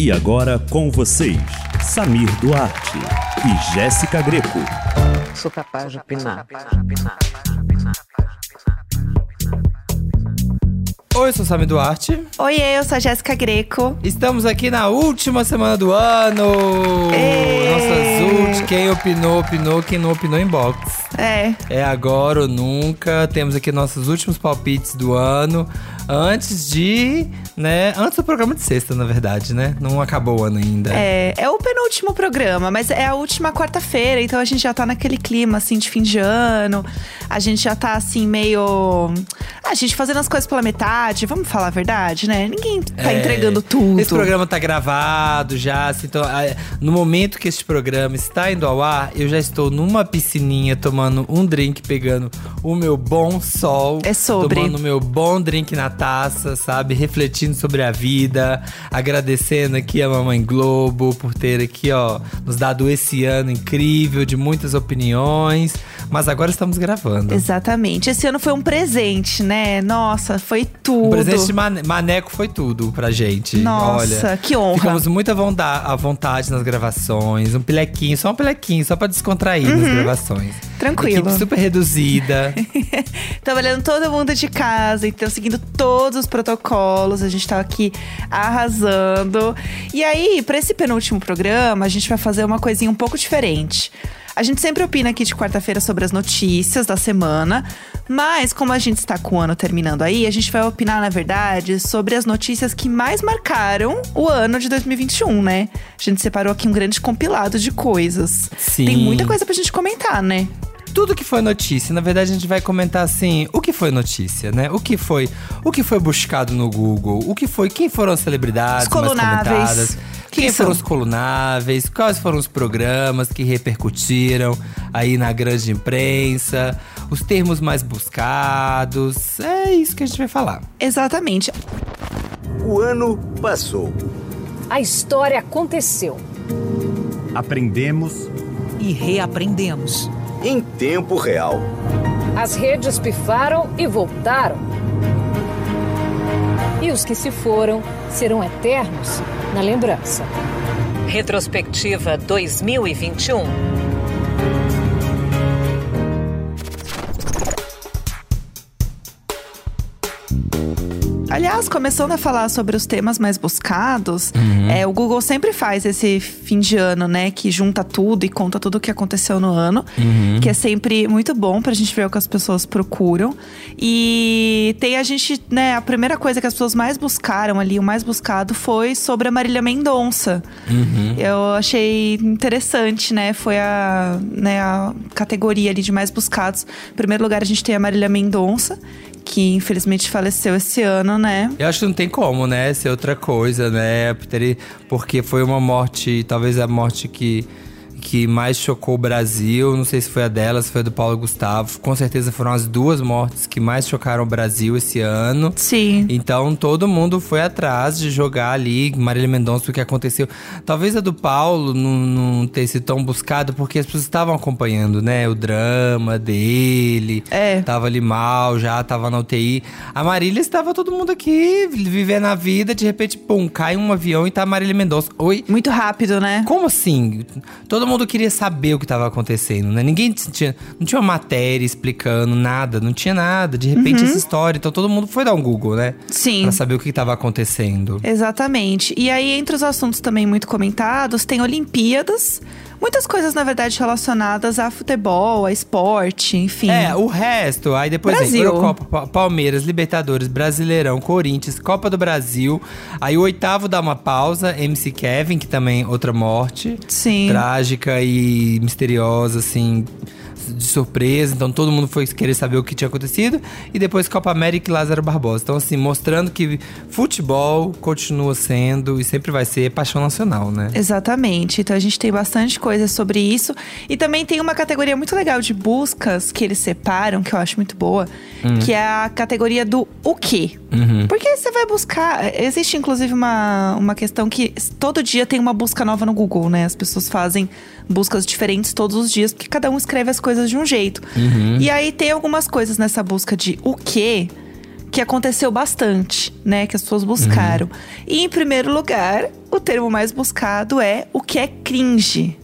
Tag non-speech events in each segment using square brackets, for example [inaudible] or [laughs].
E agora com vocês, Samir Duarte e Jéssica Greco. Sou capaz de opinar. Oi, eu sou Samir Duarte. Oi, eu sou a Jéssica Greco. Estamos aqui na última semana do ano. Ê! Nossas últimas. Quem opinou, opinou. Quem não opinou, inbox. É, É agora ou nunca. Temos aqui nossos últimos palpites do ano. Antes de, né? Antes do programa de sexta, na verdade, né? Não acabou o ano ainda. é, é o penúltimo programa, mas é a última quarta-feira, então a gente já tá naquele clima, assim, de fim de ano. A gente já tá, assim, meio… A gente fazendo as coisas pela metade, vamos falar a verdade, né? Ninguém tá É, entregando tudo. Esse programa tá gravado já, assim, então, ah, no momento que este programa está indo ao ar, eu já estou numa piscininha tomando um drink, pegando o meu bom sol. É sobre. Tomando o meu bom drink na taça, sabe? Refletindo sobre a vida, agradecendo aqui a Mamãe Globo por ter aqui, ó, nos dado esse ano incrível de muitas opiniões. Mas agora estamos gravando. Exatamente. Esse ano foi um presente, né? Nossa, foi tudo. O presente de mane- Maneco foi tudo pra gente. Nossa, Olha, que honra. Ficamos muito à vontade nas gravações. Um pilequinho, só um pilequinho, só pra descontrair nas gravações. Uhum. Tranquilo. Equipe super reduzida. [laughs] Trabalhando todo mundo de casa, então seguindo todos os protocolos, a gente tá aqui arrasando. E aí, pra esse penúltimo programa, a gente vai fazer uma coisinha um pouco diferente. A gente sempre opina aqui de quarta-feira sobre as notícias da semana, mas como a gente está com o ano terminando aí, a gente vai opinar, na verdade, sobre as notícias que mais marcaram o ano de 2021, né? A gente separou aqui um grande compilado de coisas. Sim. Tem muita coisa pra gente comentar, né? Tudo que foi notícia, na verdade a gente vai comentar assim, o que foi notícia, né? O que foi, o que foi buscado no Google, o que foi, quem foram as celebridades Os mais comentadas, Quem quem foram os colunáveis, quais foram os programas que repercutiram aí na grande imprensa, os termos mais buscados. É isso que a gente vai falar. Exatamente. O ano passou. A história aconteceu. Aprendemos e reaprendemos. Em tempo real. As redes pifaram e voltaram. E os que se foram serão eternos na lembrança. Retrospectiva 2021. Aliás, começando a falar sobre os temas mais buscados, é, o Google sempre faz esse fim de ano, né? Que junta tudo e conta tudo o que aconteceu no ano. Que é sempre muito bom pra gente ver o que as pessoas procuram. E tem a gente, né? A primeira coisa que as pessoas mais buscaram ali, o mais buscado, foi sobre a Marília Mendonça. Eu achei interessante, né? Foi a, né, a categoria ali de mais buscados. Em primeiro lugar, a gente tem a Marília Mendonça, que infelizmente faleceu esse ano, né? Eu acho que não tem como, né, ser outra coisa, né? Porque foi uma morte, talvez a morte que, que mais chocou o Brasil. Não sei se foi a dela, se foi a do Paulo Gustavo. Com certeza foram as duas mortes que mais chocaram o Brasil esse ano. Sim. Então todo mundo foi atrás de jogar ali Marília Mendonça, o que aconteceu. Talvez a do Paulo não, não tenha sido tão buscada, porque as pessoas estavam acompanhando, né? O drama dele. É. Tava ali mal, já tava na UTI. A Marília estava todo mundo aqui, vivendo a vida, de repente, pum, cai um avião e tá a Marília Mendonça. Oi? Muito rápido, né? Como assim? Todo mundo queria saber o que estava acontecendo, né? Ninguém tinha, não tinha uma matéria explicando nada, não tinha nada. De repente essa história, então todo mundo foi dar um Google, né? Uhum. Sim. Pra saber o que estava acontecendo. Exatamente. E aí, entre os assuntos também muito comentados, tem Olimpíadas. Muitas coisas, na verdade, relacionadas a futebol, a esporte, enfim. É, o resto, aí depois vem Brasil. Eurocopa, Pa- Palmeiras, Libertadores, Brasileirão, Corinthians, Copa do Brasil. Aí o oitavo dá uma pausa, MC Kevin, que também outra morte. Sim. Trágica e misteriosa, assim, de surpresa. Então todo mundo foi querer saber o que tinha acontecido. E depois Copa América e Lázaro Barbosa. Então, assim, mostrando que futebol continua sendo e sempre vai ser paixão nacional, né? Exatamente. Então a gente tem bastante coisa sobre isso. E também tem uma categoria muito legal de buscas que eles separam, que eu acho muito boa, que é a categoria do o quê. Porque você vai buscar. Existe, inclusive, uma, uma questão que todo dia tem uma busca nova no Google, né? As pessoas fazem buscas diferentes todos os dias, porque cada um escreve as coisas de um jeito. E aí tem algumas coisas nessa busca de o quê que aconteceu bastante, né? Que as pessoas buscaram. Uhum. E em primeiro lugar, o termo mais buscado é o que é cringe.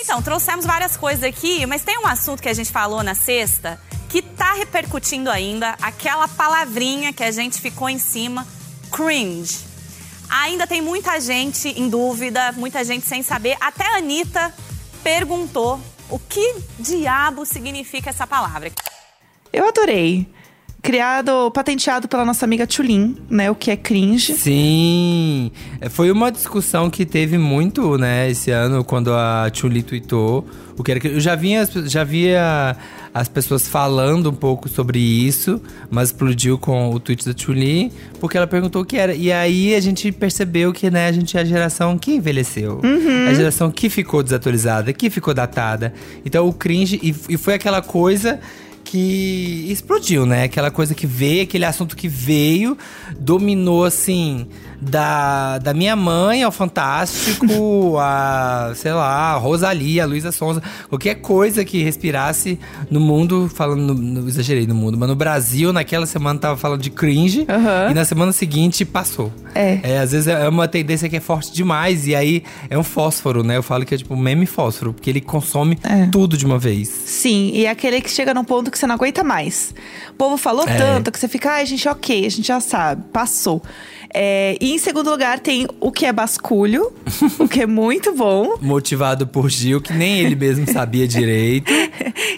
Então, trouxemos várias coisas aqui, mas tem um assunto que a gente falou na sexta que tá repercutindo ainda, aquela palavrinha que a gente ficou em cima, cringe. Ainda tem muita gente em dúvida, muita gente sem saber. Até a Anitta perguntou o que diabo significa essa palavra. Eu adorei. Criado, patenteado pela nossa amiga Tulin, né? O que é cringe. Sim, É, foi uma discussão que teve muito, né, esse ano, quando a Chuli tweetou. O que era que eu já vinha, já via as pessoas falando um pouco sobre isso, mas explodiu com o tweet da Chuli, porque ela perguntou o que era. E aí a gente percebeu que, né, a gente é a geração que envelheceu. A geração que ficou desatualizada, que ficou datada. Então o cringe, e, e foi aquela coisa que explodiu, né? Aquela coisa que veio, aquele assunto que veio, dominou assim. Da, da minha mãe ao Fantástico, [laughs] a, sei lá, a Rosalia, a Luísa Sonza, qualquer coisa que respirasse no mundo, falando, no, exagerei no mundo, mas no Brasil, naquela semana tava falando de cringe, Aham. e na semana seguinte passou. É. às vezes é uma tendência que é forte demais, e aí é um fósforo, né? Eu falo que é tipo meme fósforo, porque ele consome É. tudo de uma vez. Sim, e é aquele que chega num ponto que você não aguenta mais. O povo falou É. tanto que você fica, ai, gente, ok, a gente já sabe, passou. É, e em segundo lugar tem o que é basculho, [laughs] o que é muito bom. Motivado por Gil, que nem ele mesmo [laughs] sabia direito.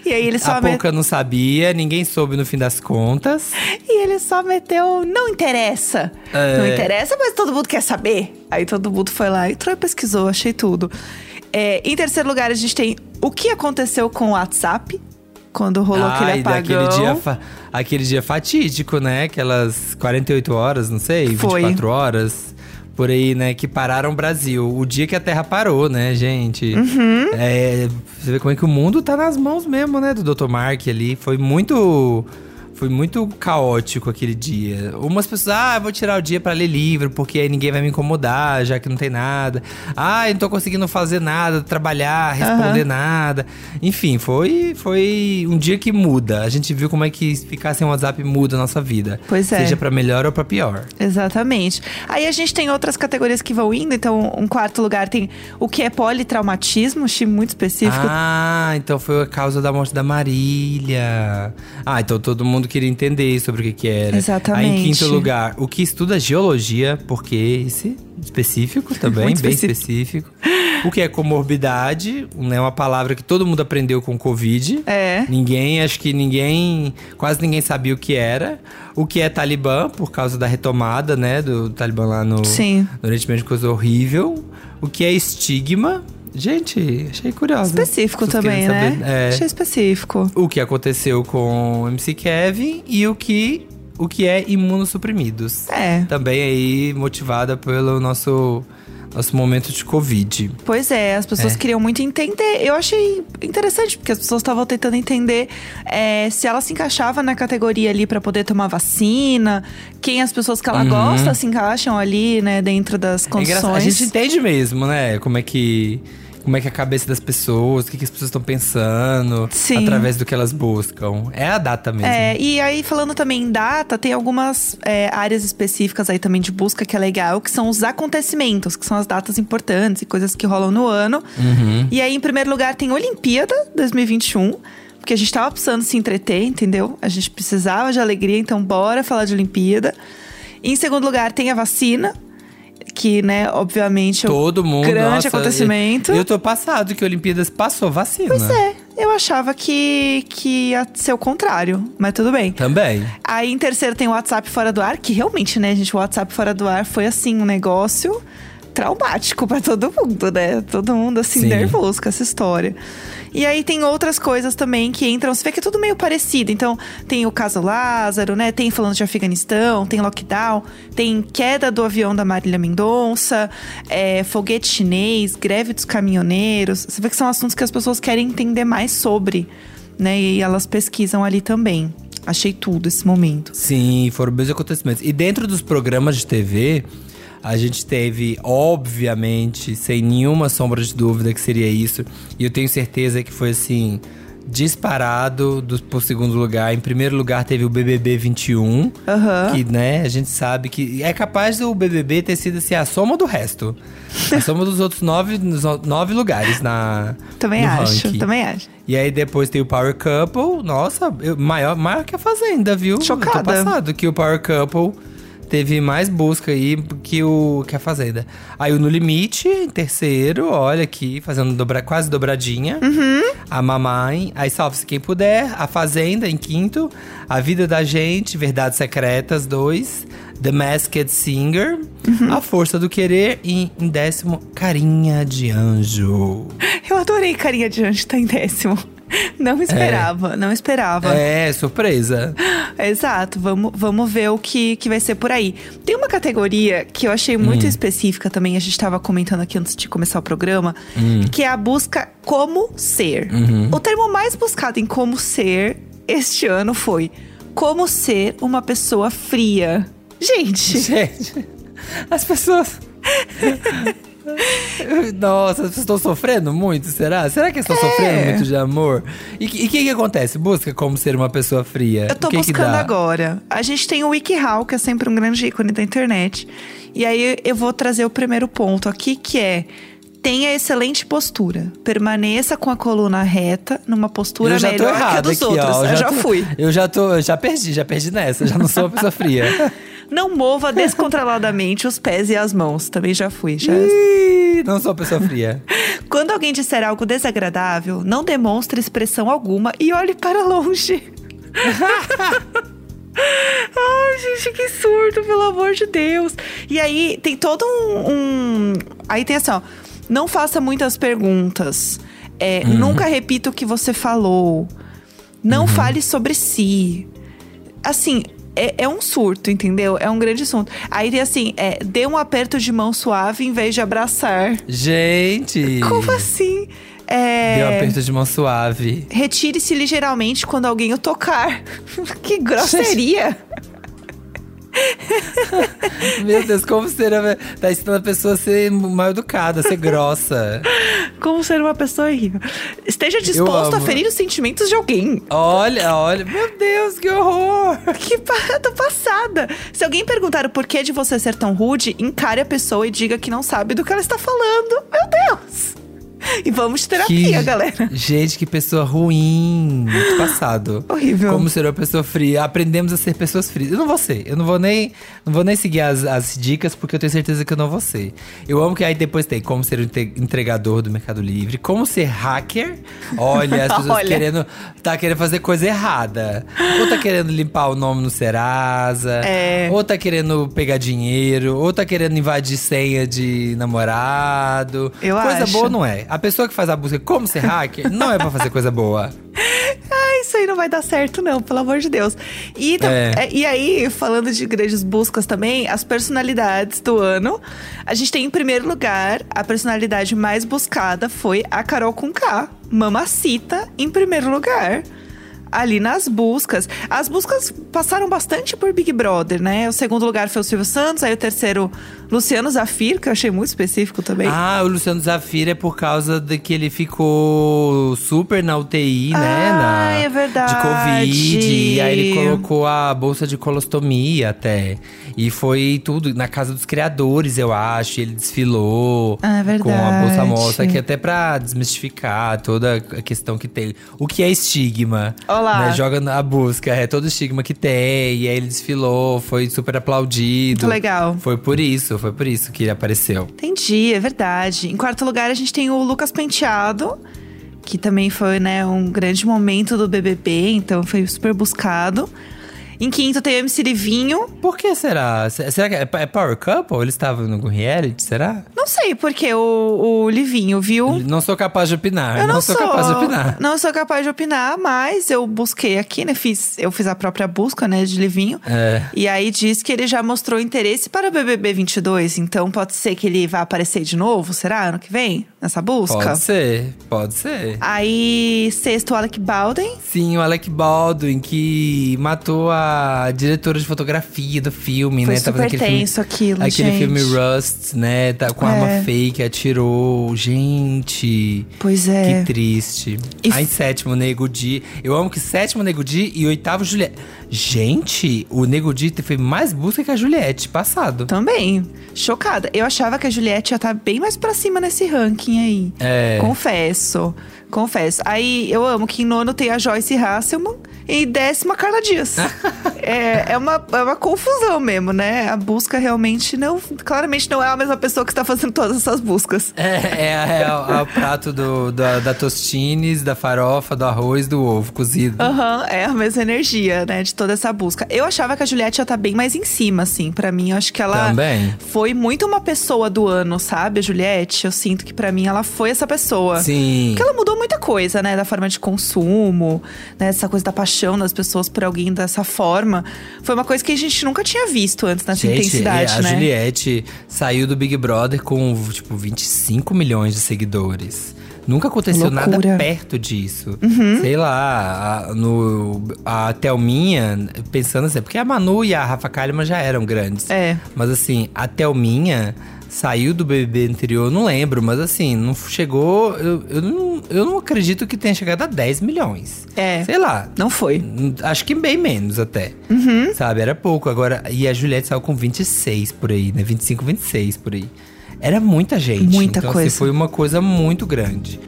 E aí ele só, A me- Pouca não sabia, ninguém soube no fim das contas. e ele só meteu, não interessa. É. Não interessa, mas todo mundo quer saber. Aí todo mundo foi lá e entrou e pesquisou, achei tudo. É, em terceiro lugar, a gente tem o que aconteceu com o WhatsApp. Quando rolou aquele Ai, apagão. daquele dia, aquele dia fatídico, né? Aquelas 48 horas, não sei, Foi. 24 horas. Por aí, né? Que pararam o Brasil. O dia que a Terra parou, né, gente? Uhum. É, você vê como é que o mundo tá nas mãos mesmo, né? Do Dr. Mark ali. Foi muito. Foi muito caótico aquele dia. Umas pessoas, ah, eu vou tirar o dia pra ler livro, porque aí ninguém vai me incomodar, já que não tem nada. Ah, eu não tô conseguindo fazer nada, trabalhar, responder nada. Enfim, foi, foi um dia que muda. A gente viu como é que ficar sem WhatsApp muda a nossa vida. Pois é. Seja pra melhor ou pra pior. Exatamente. Aí a gente tem outras categorias que vão indo. Então, um quarto lugar tem o que é politraumatismo, muito específico. Ah, então foi a causa da morte da Marília. Ah, então todo mundo queria entender sobre o que que era. Exatamente. Aí em quinto lugar, o que estuda geologia, porque esse específico [laughs] também, Muito bem específico. específico. O que é comorbidade, né, uma palavra que todo mundo aprendeu com Covid. É. Ninguém, acho que ninguém, quase ninguém sabia o que era. O que é Talibã, por causa da retomada, né, do Talibã lá no, Sim. no Oriente Médio, coisa horrível. O que é estigma. Gente, achei curioso. Específico também, né? É, Achei específico. o que aconteceu com o MC Kevin e o que, o que é imunossuprimidos. É. Também aí motivada pelo nosso, nosso momento de Covid. Pois é, as pessoas É. queriam muito entender. Eu achei interessante, porque as pessoas estavam tentando entender é, se ela se encaixava na categoria ali pra poder tomar vacina, quem as pessoas que ela Uhum. gosta se encaixam ali, né, dentro das É condições. A gente entende mesmo, né? Como é que. Como é que é a cabeça das pessoas, o que, que as pessoas estão pensando Sim. através do que elas buscam. É a data mesmo. É, e aí falando também em data, tem algumas é, áreas específicas aí também de busca que é legal, que são os acontecimentos, que são as datas importantes e coisas que rolam no ano. Uhum. E aí, em primeiro lugar, tem Olimpíada 2021. Porque a gente tava precisando se entreter, entendeu? A gente precisava de alegria, então bora falar de Olimpíada. Em segundo lugar, tem a vacina, que, né, obviamente, é Todo mundo. grande nossa, acontecimento. Eu, tô passado que a Olimpíadas passou vacina. Pois é, eu achava que, que ia ser o contrário, mas tudo bem. Também. Aí em terceiro tem o WhatsApp fora do ar, que realmente, né, gente, o WhatsApp fora do ar foi assim um negócio traumático pra todo mundo, né? Todo mundo assim Sim. nervoso com essa história. E aí tem outras coisas também que entram, você vê que é tudo meio parecido. Então, tem o caso Lázaro, né? Tem falando de Afeganistão, tem lockdown, tem queda do avião da Marília Mendonça, é, foguete chinês, greve dos caminhoneiros. Você vê que são assuntos que as pessoas querem entender mais sobre, né? E elas pesquisam ali também. Achei tudo esse momento. Sim, foram bons acontecimentos. E dentro dos programas de TV, a gente teve, obviamente, sem nenhuma sombra de dúvida que seria isso. E eu tenho certeza que foi assim. disparado do, pro segundo lugar. Em primeiro lugar teve o BBB 21, Aham. que, né, a gente sabe que é capaz do BBB ter sido assim, a soma do resto. A soma dos outros nove, nove lugares na Também acho, ranking. também acho. E aí depois tem o Power Couple. Nossa, eu- maior, maior que a Fazenda, viu? Chocada. Eu tô passado que o Power Couple teve mais busca aí que, o, que a Fazenda. Aí o No Limite, em terceiro, olha aqui, fazendo dobra, quase dobradinha. Uhum. A Mamãe, aí Salve-se Quem Puder. A Fazenda, em quinto. A Vida da Gente, Verdades Secretas, dois. The Masked Singer. Uhum. A Força do Querer. E em décimo, Carinha de Anjo. Eu adorei Carinha de Anjo tá em décimo. [laughs] Não esperava, não esperava. É, surpresa. [gasps] Exato, vamos, vamos ver o que, que vai ser por aí. Tem uma categoria que eu achei muito específica também, a gente estava comentando aqui antes de começar o programa, que é a busca como ser. O termo mais buscado em como ser este ano foi como ser uma pessoa fria. Gente, Gente, as pessoas. [laughs] [laughs] Nossa, estão sofrendo muito, será? Será que estão É. sofrendo muito de amor? E o que, que acontece? Busca como ser uma pessoa fria. eu tô que que buscando dá? agora. A gente tem o WikiHow, que é sempre um grande ícone da internet. E aí eu vou trazer o primeiro ponto aqui, que é tenha excelente postura. Permaneça com a coluna reta, numa postura Eu melhor que a dos aqui, outros. ó. eu já tô- fui. Eu já tô, eu já perdi, já perdi nessa. Já não sou uma pessoa fria. [laughs] Não mova [laughs] descontroladamente os pés e as mãos. Também já fui. Já... Ih, [laughs] não sou pessoa fria. Quando alguém disser algo desagradável, não demonstre expressão alguma e olhe para longe. [laughs] Ai, gente, que surto, pelo amor de Deus. E aí tem todo um. um- Aí tem assim, ó. Não faça muitas perguntas. É, Nunca repita o que você falou. Não fale sobre si. Assim, é, é um surto, entendeu? É um grande assunto. Aí tem assim, é, dê um aperto de mão suave em vez de abraçar. Gente. Como assim? É, Deu um aperto de mão suave. Retire-se ligeiramente quando alguém o tocar. [laughs] que grosseria! [laughs] Meu Deus, como ser. Tá ensinando a pessoa a ser mal educada, a ser grossa. Como ser uma pessoa horrível. Esteja disposto a ferir os sentimentos de alguém. Olha, olha. Meu Deus, que horror. [laughs] Que pa- tô passada. Se alguém perguntar o porquê de você ser tão rude, encare a pessoa e diga que não sabe do que ela está falando. Meu Deus! [laughs] E vamos terapia, Que- galera. Gente, que pessoa ruim. Muito passado. Horrível. Como ser uma pessoa fria. Aprendemos a ser pessoas frias. Eu não vou ser. Eu não vou nem, não vou nem seguir as, as dicas, porque eu tenho certeza que eu não vou ser. Eu amo que aí depois tem como ser entregador do Mercado Livre, como ser hacker. Olha, as [laughs] pessoas Olha. querendo. Tá querendo fazer coisa errada. Ou tá querendo limpar o nome no Serasa. É. Ou tá querendo pegar dinheiro. Ou tá querendo invadir senha de namorado. Eu coisa acho. boa não é. A pessoa que faz a busca como ser hacker não é pra fazer coisa boa. [laughs] Ah, isso aí não vai dar certo, não, pelo amor de Deus. E, tam- É. é, e aí, falando de grandes buscas também, as personalidades do ano. A gente tem em primeiro lugar, a personalidade mais buscada foi a Carol com K. Mamacita em primeiro lugar. Ali nas buscas. As buscas passaram bastante por Big Brother, né? O segundo lugar foi o Silvio Santos, aí o terceiro, Luciano Zafir, que eu achei muito específico também. Ah, o Luciano Zafira é por causa de que ele ficou super na UTI, né? Ah, é verdade. De Covid. E aí ele colocou a bolsa de colostomia até. E foi tudo na casa dos criadores, eu acho. E ele desfilou Ah, é com a bolsa verdade. moça, que até pra desmistificar toda a questão que tem. O que é estigma? Olá. Né? Joga na busca, é todo o estigma que tem. E aí ele desfilou, foi super aplaudido. Muito legal. Foi por isso, foi por isso que ele apareceu. Entendi, é verdade. Em quarto lugar, a gente tem o Lucas Penteado, que também foi, né, um grande momento do BBB, então foi super buscado. Em quinto tem o MC Livinho. Por que será? Se- Será que é é Power Couple? Eles estavam no reality, será? Não sei porque o, o Livinho, viu? Não sou capaz de opinar. Eu não, sou, capaz de opinar. Não sou capaz de opinar, mas eu busquei aqui, né? Fiz, eu fiz a própria busca, né, de Livinho. É. E aí diz que ele já mostrou interesse para o BBB 22, então pode ser que ele vá aparecer de novo, será? Ano que vem? Nessa busca? Pode ser, pode ser. Aí, sexto, Alec Baldwin. Sim, o Alec Baldwin, que matou a a diretora de fotografia do filme, Foi né? super aquele filme- tenso aquilo, Aquele gente. filme Rust, né? Tá com É. arma fake, atirou. Gente. Pois é. Que triste. E Aí, sétimo, Nego Di. Eu amo que sétimo, Nego Di e oitavo, Juliette. Gente, o Nego Di fez mais busca que a Juliette passado. Também. Chocada. Eu achava que a Juliette ia estar bem mais pra cima nesse ranking aí. É. Confesso. Confesso. Aí eu amo que em nono tem a Joyce Hasselman e em décimo a Carla Dias. [laughs] é, é, uma, é uma confusão mesmo, né? A busca realmente não. Claramente não é a mesma pessoa que está fazendo todas essas buscas. É, é, é o, é o prato do, da, da tostines, da farofa, do arroz, do ovo cozido. Aham, é a mesma energia, né? De toda essa busca. Eu achava que a Juliette ia estar bem mais em cima, assim. Pra mim, eu acho que ela Também. foi muito uma pessoa do ano, sabe? A Juliette, eu sinto que pra mim ela foi essa pessoa. Sim. Porque ela mudou muita coisa, né? Da forma de consumo, né? Essa coisa da paixão das pessoas por alguém dessa forma. Foi uma coisa que a gente nunca tinha visto antes nessa Gente, intensidade, é, a né? Juliette saiu do Big Brother com, tipo, 25 milhões de seguidores. Nunca aconteceu nada Loucura. Uhum. perto disso. Sei lá, a, no, a Thelminha, pensando assim, porque a Manu e a Rafa Kalimann já eram grandes. É. Mas assim, a Thelminha saiu do BBB anterior, não lembro, mas assim, não chegou. Eu, eu, não, eu não acredito que tenha chegado a 10 milhões. É. Sei lá. Não foi. Acho que bem menos até. Uhum. Sabe? Era pouco. Agora, e a Juliette saiu com 26 por aí, né? 25, 26 por aí. Era muita gente. Muita então, coisa. Assim, foi uma coisa muito grande.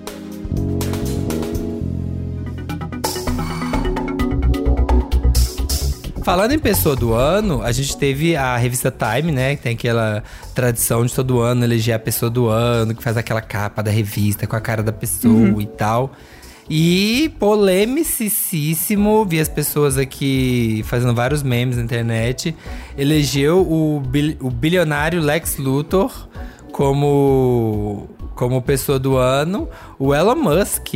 Falando em pessoa do ano, a gente teve a revista Time, né? Que tem aquela tradição de todo ano eleger a pessoa do ano, que faz aquela capa da revista com a cara da pessoa Uhum. e tal. E polemicíssimo, vi as pessoas aqui fazendo vários memes na internet. Elegeu o, bil- o bilionário Lex Luthor como, como pessoa do ano. O Elon Musk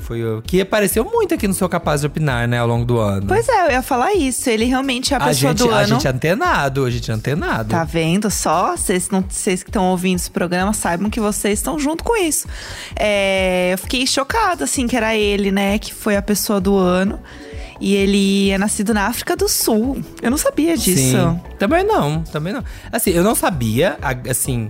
foi o que apareceu muito aqui no Sou Capaz de Opinar, né, ao longo do ano. Pois é, eu ia falar isso. Ele realmente é a a pessoa gente, do a ano. gente é antenado, a gente é antenado. Tá vendo só? Vocês, que estão ouvindo esse programa saibam que vocês estão junto com isso. É, eu fiquei chocada, assim, que era ele, né? Que foi a pessoa do ano. E ele é nascido na África do Sul. Eu não sabia disso. Sim. Também não, também não. Assim, eu não sabia, a- assim,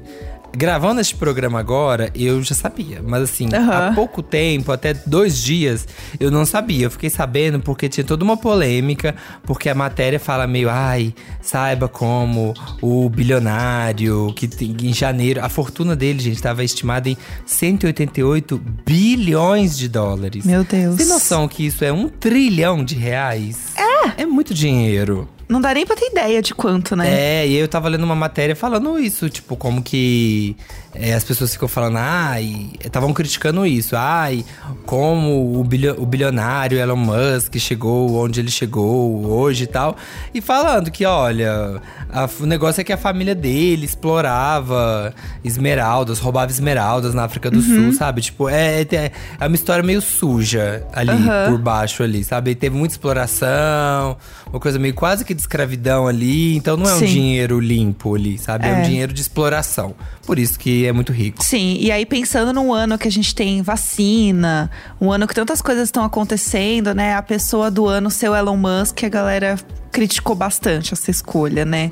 gravando este programa agora, eu já sabia. Mas assim, Aham. há pouco tempo, até dois dias, eu não sabia. Eu fiquei sabendo porque tinha toda uma polêmica, porque a matéria fala meio, ai, saiba como o bilionário, que tem, em janeiro, a fortuna dele, gente, estava estimada em 188 bilhões de dólares. Meu Deus. Tem noção que isso é um trilhão de reais? É! É muito dinheiro. Não dá nem pra ter ideia de quanto, né? É, e eu tava lendo uma matéria falando isso, tipo, como que é, as pessoas ficam falando, ai, estavam criticando isso, ai, como o, bilio- o bilionário Elon Musk chegou onde ele chegou hoje e tal. E falando que, olha, a- o negócio é que a família dele explorava esmeraldas, roubava esmeraldas na África do Sul, sabe? Tipo, é, é, é uma história meio suja ali, Aham. por baixo ali, sabe? E teve muita exploração, uma coisa meio quase que de escravidão ali. Então não é um Sim. dinheiro limpo ali, sabe? É. É. um dinheiro de exploração. Por isso que é muito rico. Sim, e aí pensando num ano que a gente tem vacina, um ano que tantas coisas estão acontecendo, né? A pessoa do ano ser o Elon Musk, a galera criticou bastante essa escolha, né?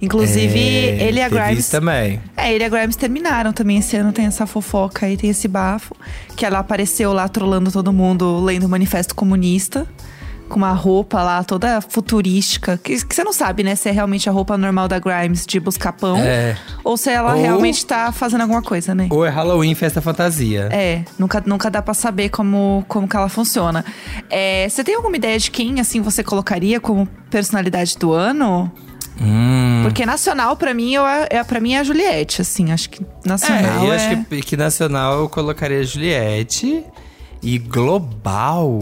Inclusive, É, ele e a Grimes. também. É, ele e a Grimes terminaram também esse ano, tem essa fofoca aí, tem esse bafo. Que ela apareceu lá trolando todo mundo, lendo o Manifesto Comunista. Com uma roupa lá toda futurística. Que, que você não sabe, né? Se é realmente a roupa normal da Grimes de buscar pão. É. Ou se ela Ou- realmente tá fazendo alguma coisa, né? Ou é Halloween, festa fantasia. É, nunca, nunca dá pra saber como, como que ela funciona. É, você tem alguma ideia de quem, assim, você colocaria como personalidade do ano? Hum. Porque nacional, pra mim, eu, é, pra mim é a Juliette, assim. Acho que nacional É, eu é... acho que, que nacional eu colocaria Juliette. E global.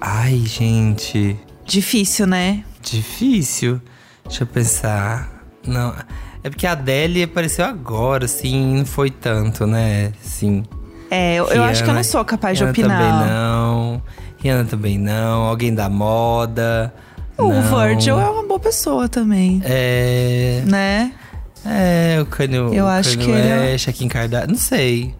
Ai, gente. Difícil, né? Difícil. Deixa eu pensar. Não. É porque a Adele apareceu agora, assim, não foi tanto, né? Sim. É, eu, eu acho que eu não sou capaz de Rihanna opinar. também não. Rihanna também não. Alguém da moda. O não. Virgil é uma boa pessoa também, É. né? É, o Kanye, Eu o acho Kanye que ele é- Kim Kardashian. Não sei.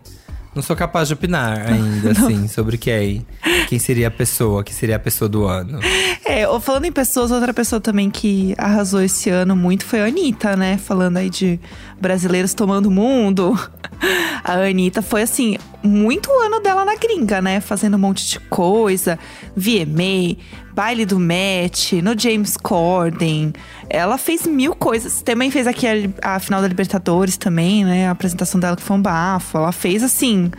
Não sou capaz de opinar ainda, [laughs] assim, sobre quem. quem seria a pessoa, que seria a pessoa do ano. É, falando em pessoas, outra pessoa também que arrasou esse ano muito foi a Anitta, né? Falando aí de brasileiros tomando o mundo. [laughs] A Anitta foi, assim, muito ano dela na gringa, né? Fazendo um monte de coisa. VMA, baile do match, no James Corden. Ela fez mil coisas. Também fez aqui a, a final da Libertadores também, né? A apresentação dela que foi um bafo. Ela fez, assim…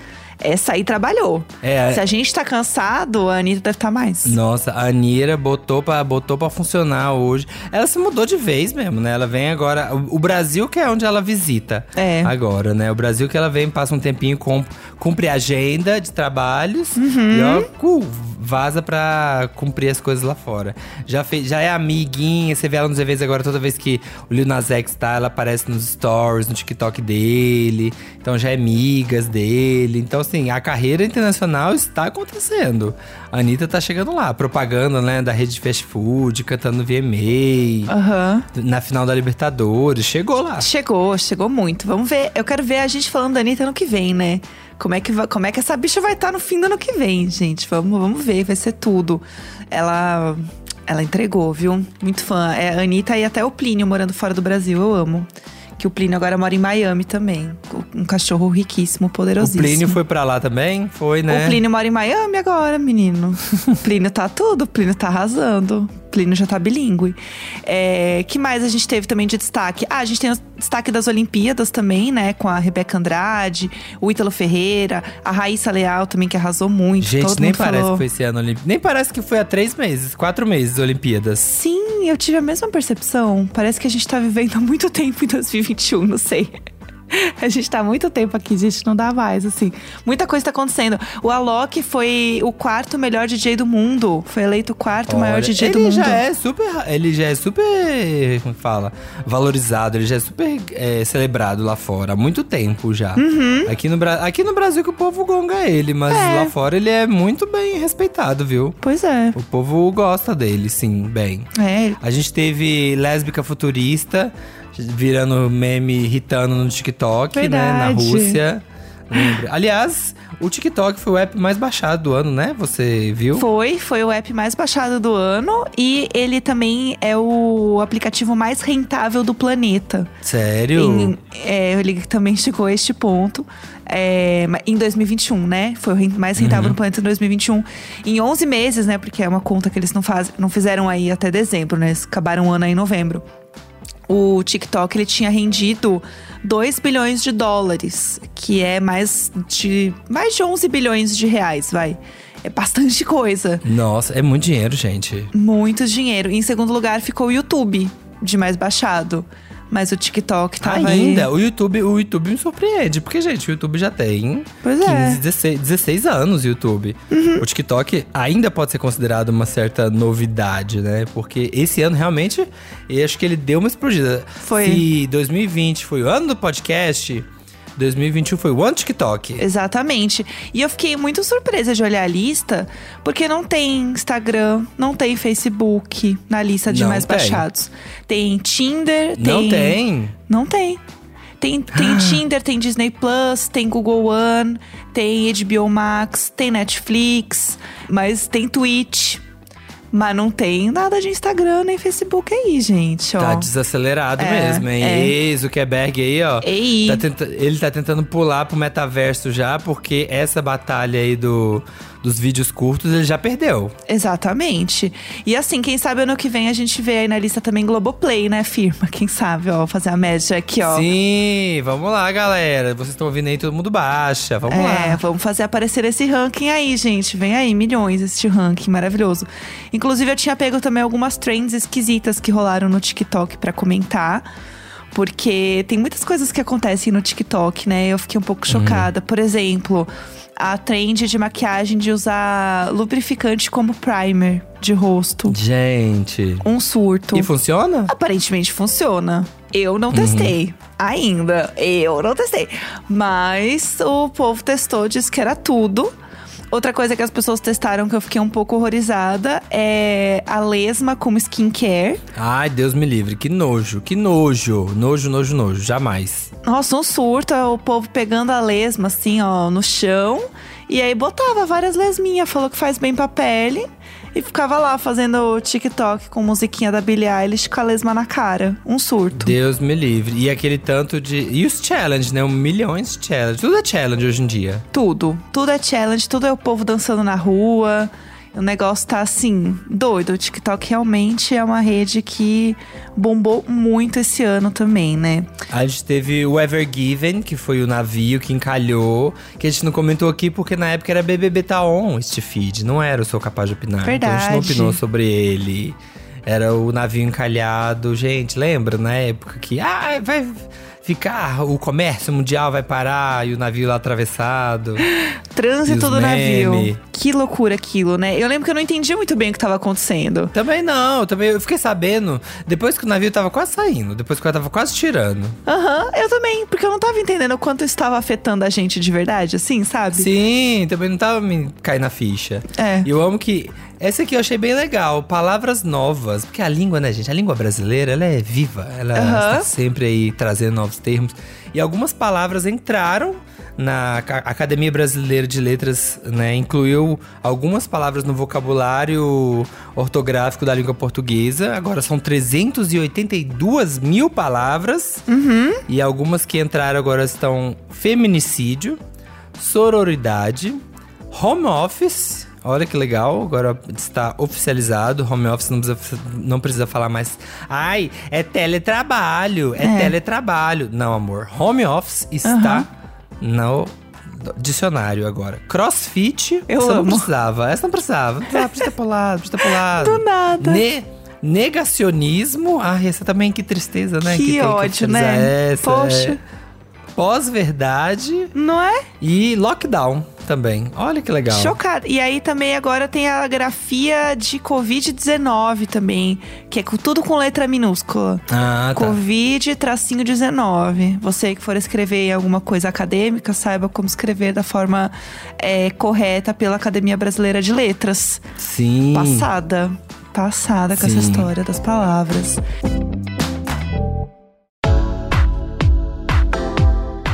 Essa aí trabalhou. É. Se a gente tá cansado, a Anitta deve estar mais. Nossa, a Anira botou pra, botou pra funcionar hoje. Ela se mudou de vez mesmo, né? Ela vem agora. O, o Brasil que é onde ela visita. É. Agora, né? O Brasil que ela vem, passa um tempinho, com, cumpre a agenda de trabalhos. Uhum. E ó, cu, vaza pra cumprir as coisas lá fora. Já, fez, já é amiguinha, você vê ela nos eventos agora, toda vez que o Lil Nas X tá, ela aparece nos stories, no TikTok dele. Então já é amigas dele. Então, assim, a carreira internacional está acontecendo. A Anitta tá chegando lá, propaganda, né, da rede de fast food, cantando VMA. Aham. Na final da Libertadores, chegou lá. Chegou, chegou muito. Vamos ver. Eu quero ver a gente falando da Anitta ano que vem, né? Como é que, como é que essa bicha vai estar no fim do ano que vem, gente? Vamos, vamos ver, vai ser tudo. Ela. Ela entregou, viu? Muito fã. É a Anitta e até o Plínio morando fora do Brasil, eu amo. Que o Plínio agora mora em Miami também. Um cachorro riquíssimo, O poderosíssimo. Plínio foi pra lá também? Foi, né? O Plínio mora em Miami agora, menino. [laughs] O Plínio tá tudo, o Plínio tá arrasando. O Plínio já tá bilíngue. É, que mais a gente teve também de destaque? Ah, a gente tem o destaque das Olimpíadas também, né? Com a Rebeca Andrade, o Ítalo Ferreira, a Raíssa Leal também, que arrasou muito. Gente, Todo nem parece falou. que foi esse ano Olimpíada. Nem parece que foi há três meses, quatro meses Olimpíadas. Sim, eu tive a mesma percepção. Parece que a gente tá vivendo há muito tempo em 2021, não sei. [laughs] A gente tá há muito tempo aqui, gente, não dá mais, assim. Muita coisa tá acontecendo. O Alok foi o quarto melhor DJ do mundo. Foi eleito o quarto maior Olha, DJ ele do mundo. já é super, ele já é super, como fala, valorizado, ele já é super é, celebrado lá fora há muito tempo já. Uhum. Aqui, no, aqui no Brasil que o povo gonga ele, mas É. lá fora ele é muito bem respeitado, viu? Pois é. O povo gosta dele, sim, bem. É, A gente teve lésbica futurista, virando meme, irritando no TikTok, né? Na Verdade. Rússia. Lembra? Aliás, o TikTok foi o app mais baixado do ano, né? Você viu? foi, foi o app mais baixado do ano e ele também é o aplicativo mais rentável do planeta. Sério? Em- é, ele também chegou a este ponto. é, em 2021, né? Foi o mais rentável no planeta em 2021. Em 11 meses, né? Porque é uma conta que eles não, faz, não fizeram aí até dezembro, né? Eles acabaram o ano aí em novembro. O TikTok ele tinha rendido 2 bilhões de dólares, que é mais de mais de 11 bilhões de reais, vai. É bastante [laughs] coisa. Nossa, é muito dinheiro, gente. Muito dinheiro. Em segundo lugar ficou o YouTube, de mais baixado. Mas o TikTok tava Ainda, aí. o YouTube, o YouTube me surpreende, porque, gente, o YouTube já tem Pois 15, é. 16, 16 anos o YouTube. O TikTok ainda pode ser considerado uma certa novidade, né? Porque esse ano realmente, eu acho que ele deu uma explodida. Foi. Se 2020 foi o ano do podcast, 2021 foi o ano do TikTok. Exatamente. E eu fiquei muito surpresa de olhar a lista, porque não tem Instagram, não tem Facebook na lista de Não mais tem. baixados. Tem Tinder, Não tem? Não tem. Tem, tem [gasps] Tinder, tem Disney Plus, tem Google One, tem HBO Max, tem Netflix, mas tem Twitch. Mas não tem nada de Instagram nem Facebook aí, gente. Ó. Tá desacelerado É, mesmo, hein? é. Ei, Zuckerberg aí, ó. Ei. Tá tenta- ele tá tentando pular pro metaverso já, porque essa batalha aí do, dos vídeos curtos ele já perdeu. Exatamente. E assim, quem sabe ano que vem a gente vê aí na lista também Globoplay, né, firma? Quem sabe, ó, fazer a média aqui, ó. Sim, vamos lá, galera. Vocês estão ouvindo aí, todo mundo baixa. Vamos É, lá. vamos fazer aparecer esse ranking aí, gente. Vem aí, milhões esse ranking maravilhoso. Inclusive, eu tinha pego também algumas trends esquisitas que rolaram no TikTok pra comentar. Porque tem muitas coisas que acontecem no TikTok, né? Eu fiquei um pouco Uhum. chocada. Por exemplo, a trend de maquiagem de usar lubrificante como primer de rosto. Gente. Um surto. E funciona? Aparentemente funciona. Eu Uhum. não testei. Ainda. Eu não testei. Mas o povo testou, disse que era tudo. Outra coisa que as pessoas testaram que eu fiquei um pouco horrorizada é a lesma como skincare. Ai, Deus me livre. Que nojo, que nojo. Nojo, nojo, nojo. Jamais. Nossa, um surto, o povo pegando a lesma assim, ó, no chão. E aí botava várias lesminhas, falou que faz bem pra pele. E ficava lá fazendo TikTok com musiquinha da Billie Eilish com a lesma na cara. Um surto. Deus me livre. E aquele tanto de. E os challenge, né? Um milhões de challenge. Tudo é challenge hoje em dia. Tudo. Tudo é challenge, tudo é o povo dançando na rua. O negócio tá assim, doido. O TikTok realmente é uma rede que bombou muito esse ano também, né? A gente teve o Ever Given, que foi o navio que encalhou, que a gente não comentou aqui porque na época era BBB Tá On este feed, não era o Sou Capaz de Opinar. Verdade. Então a gente não opinou sobre ele. Era o navio encalhado. Gente, lembra na época que ah, vai ficar, o comércio mundial vai parar e o navio lá atravessado. [gasps] Trânsito do navio. Que loucura aquilo, né? Eu lembro que eu não entendia muito bem o que tava acontecendo. Também não, também eu fiquei sabendo depois que o navio tava quase saindo, depois que eu tava quase tirando. Aham, eu também, porque eu não tava entendendo o quanto estava afetando a gente de verdade, assim, sabe? Sim, também não tava me caindo na ficha. É. E eu amo que. Essa aqui eu achei bem legal, palavras novas. Porque a língua, né, gente? A língua brasileira, ela é viva. Ela Aham. está sempre aí trazendo novos termos. E algumas palavras entraram na Ca- Academia Brasileira de Letras, né? Incluiu algumas palavras no vocabulário ortográfico da língua portuguesa. Agora são 382 mil palavras. E algumas que entraram agora estão feminicídio, sororidade, home office. Olha que legal, agora está oficializado. Home office não precisa, não precisa falar mais. Ai, é teletrabalho, é, É. teletrabalho. Não, amor. Home office está no dicionário agora. Crossfit, Eu essa não amo. precisava. Essa não precisava. Não precisava, precisa ter pulado, precisa ter pulado. [laughs] Do nada. Ne- negacionismo. Ah, essa também, que tristeza, né? Que tem ódio, oficializar né? Essa, Poxa. é. Pós-verdade Não é? e lockdown também. Olha que legal. Chocada. E aí também agora tem a grafia de Covid-19 também, que é tudo com letra minúscula. Ah, tá. Covid tracinho 19. Você que for escrever alguma coisa acadêmica, saiba como escrever da forma é, correta pela Academia Brasileira de Letras. Sim. Passada. Passada com essa Sim. história das palavras.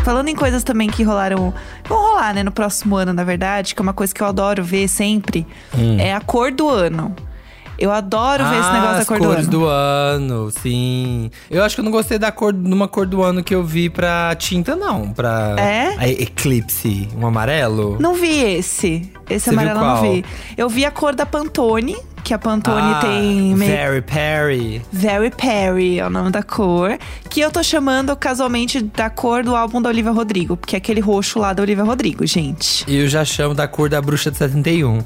Falando em coisas também que rolaram. Vão rolar, né, no próximo ano, na verdade, que é uma coisa que eu adoro ver sempre, é a cor do ano. Eu adoro ver esse Hum. Ah, negócio da as cor do cores ano. do ano, sim. Eu acho que eu não gostei da cor, numa cor do ano que eu vi pra tinta, não. Pra É? Eclipse, um amarelo. Não vi esse. Esse Você amarelo eu não vi. Eu vi a cor da Pantone, que a Pantone Ah, tem meio. Very Perry. Very Perry é o nome da cor. Que eu tô chamando casualmente da cor do álbum da Olivia Rodrigo. Porque é aquele roxo lá da Olivia Rodrigo, gente. E eu já chamo da cor da bruxa de 71. [laughs]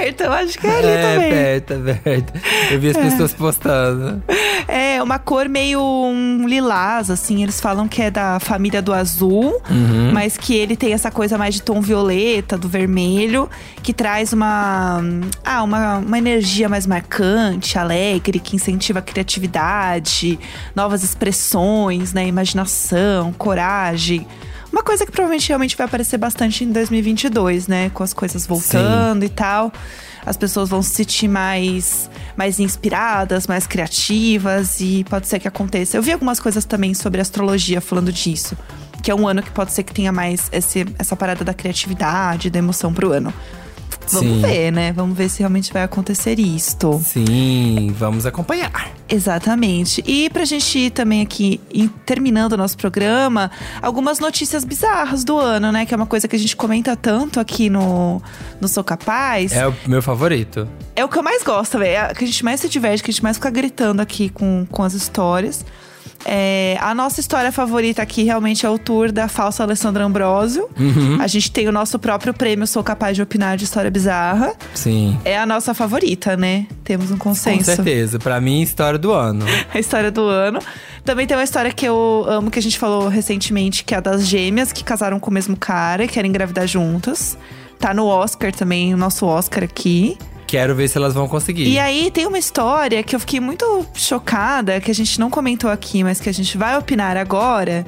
Perto, eu acho que é ali é, também. perto, é perto. Eu vi as pessoas postando. É uma cor meio um lilás, assim. Eles falam que é da família do azul, Uhum. mas que ele tem essa coisa mais de tom violeta, do vermelho, que traz uma, ah, uma, uma energia mais marcante, alegre, que incentiva a criatividade, novas expressões, né? Imaginação, coragem. Uma coisa que provavelmente realmente vai aparecer bastante em 2022, né? Com as coisas voltando e tal. As pessoas vão se sentir mais, mais inspiradas, mais criativas e pode ser que aconteça. Eu vi algumas coisas também sobre astrologia falando disso. Que é um ano que pode ser que tenha mais esse, essa parada da criatividade, da emoção pro ano. Vamos Sim. ver, né? Vamos ver se realmente vai acontecer isto. Sim, vamos acompanhar. Exatamente. E pra gente ir também aqui, terminando o nosso programa, algumas notícias bizarras do ano, né? Que é uma coisa que a gente comenta tanto aqui no, no Sou Capaz. É o meu favorito. É o que eu mais gosto, velho. É que a gente mais se diverte, que a gente mais fica gritando aqui com, com as histórias. É, a nossa história favorita aqui realmente é o tour da falsa Alessandra Ambrosio. Uhum. A gente tem o nosso próprio prêmio Sou Capaz de Opinar de História Bizarra. Sim. É a nossa favorita, né? Temos um Com consenso. certeza. Pra mim, história do ano. [laughs] a história do ano. Também tem uma história que eu amo, que a gente falou recentemente, que é a das gêmeas que casaram com o mesmo cara e querem engravidar juntas. Tá no Oscar também, o nosso Oscar aqui. Quero ver se elas vão conseguir. E aí tem uma história que eu fiquei muito chocada, que a gente não comentou aqui, mas que a gente vai opinar agora,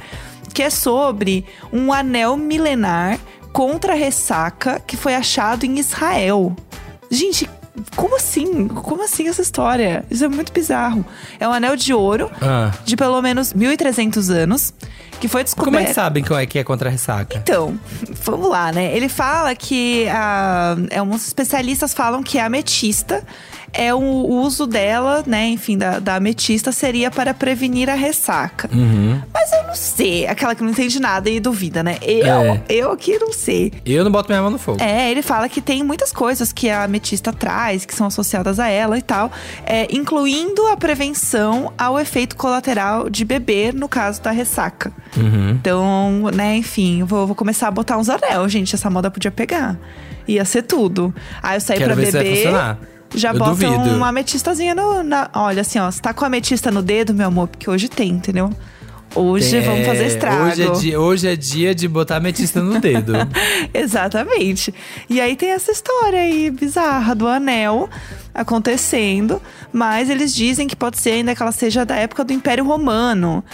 que é sobre um anel milenar contra ressaca que foi achado em Israel. Gente, como assim? Como assim essa história? Isso é muito bizarro. É um anel de ouro Ah. de pelo menos 1.300 anos que foi descoberto. Como é que sabem que é que é contra a ressaca? Então, vamos lá, né? Ele fala que ah, é, uns especialistas falam que a ametista é o uso dela, né? Enfim, da, da ametista seria para prevenir a ressaca. Uhum. Mas eu não sei, aquela que não entende nada e duvida, né? Eu, É. eu aqui não sei. Eu não boto minha mão no fogo. É, ele fala que tem muitas coisas que a ametista traz, que são associadas a ela e tal, é, incluindo a prevenção ao efeito colateral de beber no caso da ressaca. Uhum. Então, né, enfim, vou, vou começar a botar uns anel, gente. Essa moda podia pegar. Ia ser tudo. Aí eu saí Quero pra beber. Já Eu bota duvido. uma ametistazinha no. Na, olha, assim, ó. Você tá com a ametista no dedo, meu amor, porque hoje tem, entendeu? Hoje Tem- vamos fazer é, estrago. Hoje é, dia, hoje é dia de botar ametista no dedo. [laughs] Exatamente. E aí tem essa história aí bizarra do anel acontecendo, mas eles dizem que pode ser ainda que ela seja da época do Império Romano.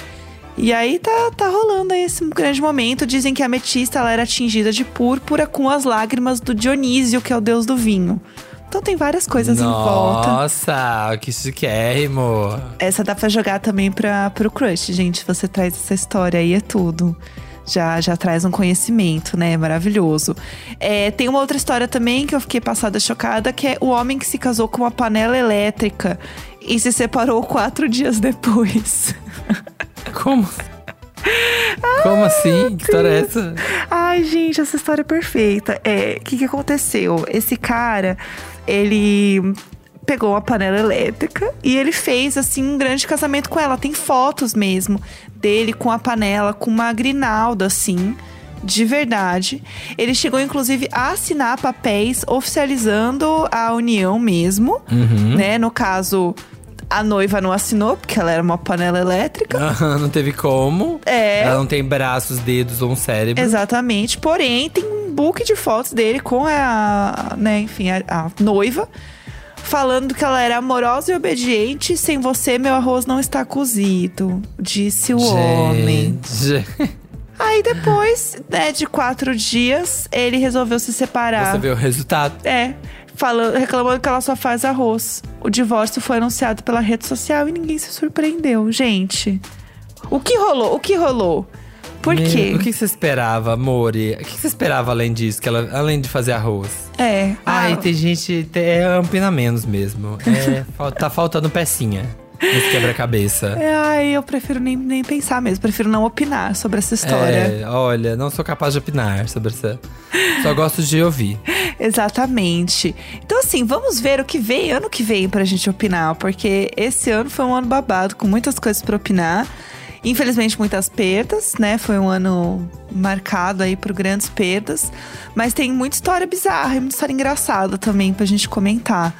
E aí tá, tá rolando aí esse grande momento. Dizem que a ametista ela era atingida de púrpura com as lágrimas do Dionísio, que é o deus do vinho. Então tem várias coisas em volta. Nossa, que chiquérrimo. Essa dá pra jogar também pra, pro crush, gente. Você traz essa história aí, é tudo. Já, já traz um conhecimento, né? Maravilhoso. É, tem uma outra história também que eu fiquei passada chocada, que é o homem que se casou com uma panela elétrica e se separou quatro dias depois. Como? Como assim? Que história é essa? Ai, gente, essa história é perfeita. É, o que, que aconteceu? Esse cara, ele pegou uma panela elétrica e ele fez assim um grande casamento com ela. Tem fotos mesmo dele com a panela, com uma grinalda assim. De verdade. Ele chegou, inclusive, a assinar papéis oficializando a união mesmo. Né? No caso, a noiva não assinou, porque ela era uma panela elétrica. [laughs] Não teve como. É. Ela não tem braços, dedos ou um cérebro. Exatamente. Porém, tem um book de fotos dele com a, né, enfim, a, a noiva. Falando que ela era amorosa e obediente. Sem você, meu arroz não está cozido. Disse o homem. Gente, [laughs] Aí depois, né, de quatro dias, ele resolveu se separar. Você vê o resultado. É. Falando, reclamando que ela só faz arroz. O divórcio foi anunciado pela rede social e ninguém se surpreendeu. Gente, o que rolou? O que rolou? Por Meu, quê? O que você esperava, Mori? O que você esperava além disso? Que ela, além de fazer arroz? É. Ai, ah, tem gente. É ampina menos mesmo. É, [laughs] tá faltando pecinha nesse quebra-cabeça. É, ai, eu prefiro nem, nem pensar mesmo. Prefiro não opinar sobre essa história. É, olha, não sou capaz de opinar sobre essa. Só gosto de ouvir. Exatamente. Então, assim, vamos ver o que vem ano que vem pra gente opinar. Porque esse ano foi um ano babado, com muitas coisas pra opinar. Infelizmente, muitas perdas, né? Foi um ano marcado aí por grandes perdas. Mas tem muita história bizarra e muita história engraçada também pra gente comentar.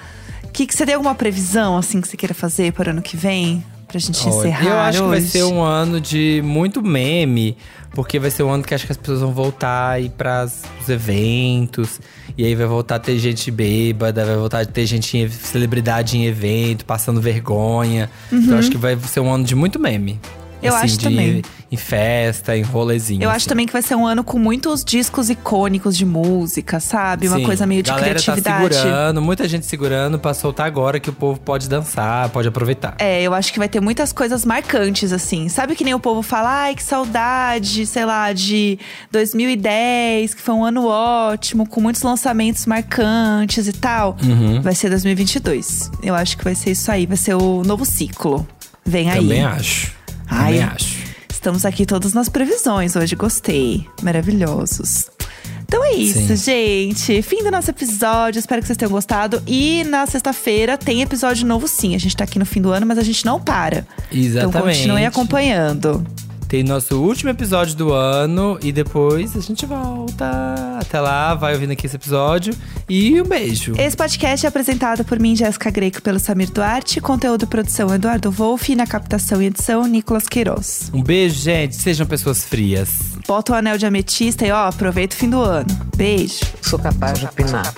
Que, que você tem alguma previsão, assim, que você queira fazer para o ano que vem? Pra gente Olha, encerrar eu acho que vai hoje? ser um ano de muito meme, porque vai ser um ano que acho que as pessoas vão voltar aí para os eventos, e aí vai voltar a ter gente bêbada, vai voltar a ter gente, em, celebridade em evento, passando vergonha. Então eu acho que vai ser um ano de muito meme. Eu Assim, acho de também. Em festa, em rolezinho. Eu acho assim. também que vai ser um ano com muitos discos icônicos de música, sabe? Uma Sim, coisa meio de galera criatividade. Tá segurando, muita gente segurando pra soltar agora que o povo pode dançar, pode aproveitar. É, eu acho que vai ter muitas coisas marcantes, assim. Sabe que nem o povo fala, ai, que saudade, sei lá, de 2010, que foi um ano ótimo, com muitos lançamentos marcantes e tal. Uhum. Vai ser 2022. Eu acho que vai ser isso aí, vai ser o novo ciclo. Vem aí. Também acho. Ai, acho. Estamos aqui todos nas previsões hoje, gostei. Maravilhosos. Então é isso, Sim. gente. Fim do nosso episódio. Espero que vocês tenham gostado. E na sexta-feira tem episódio novo, sim. A gente tá aqui no fim do ano, mas a gente não para. Então Exatamente. continuem acompanhando. Tem nosso último episódio do ano e depois a gente volta. Até lá, vai ouvindo aqui esse episódio. E um beijo. Esse podcast é apresentado por mim, Jéssica Greco, pelo Samir Duarte. Conteúdo produção Eduardo Wolff. E na captação e edição, Nicolas Queiroz. Um beijo, gente. Sejam pessoas frias. Bota o anel de ametista e ó, aproveita o fim do ano. Beijo. Sou capaz de opinar.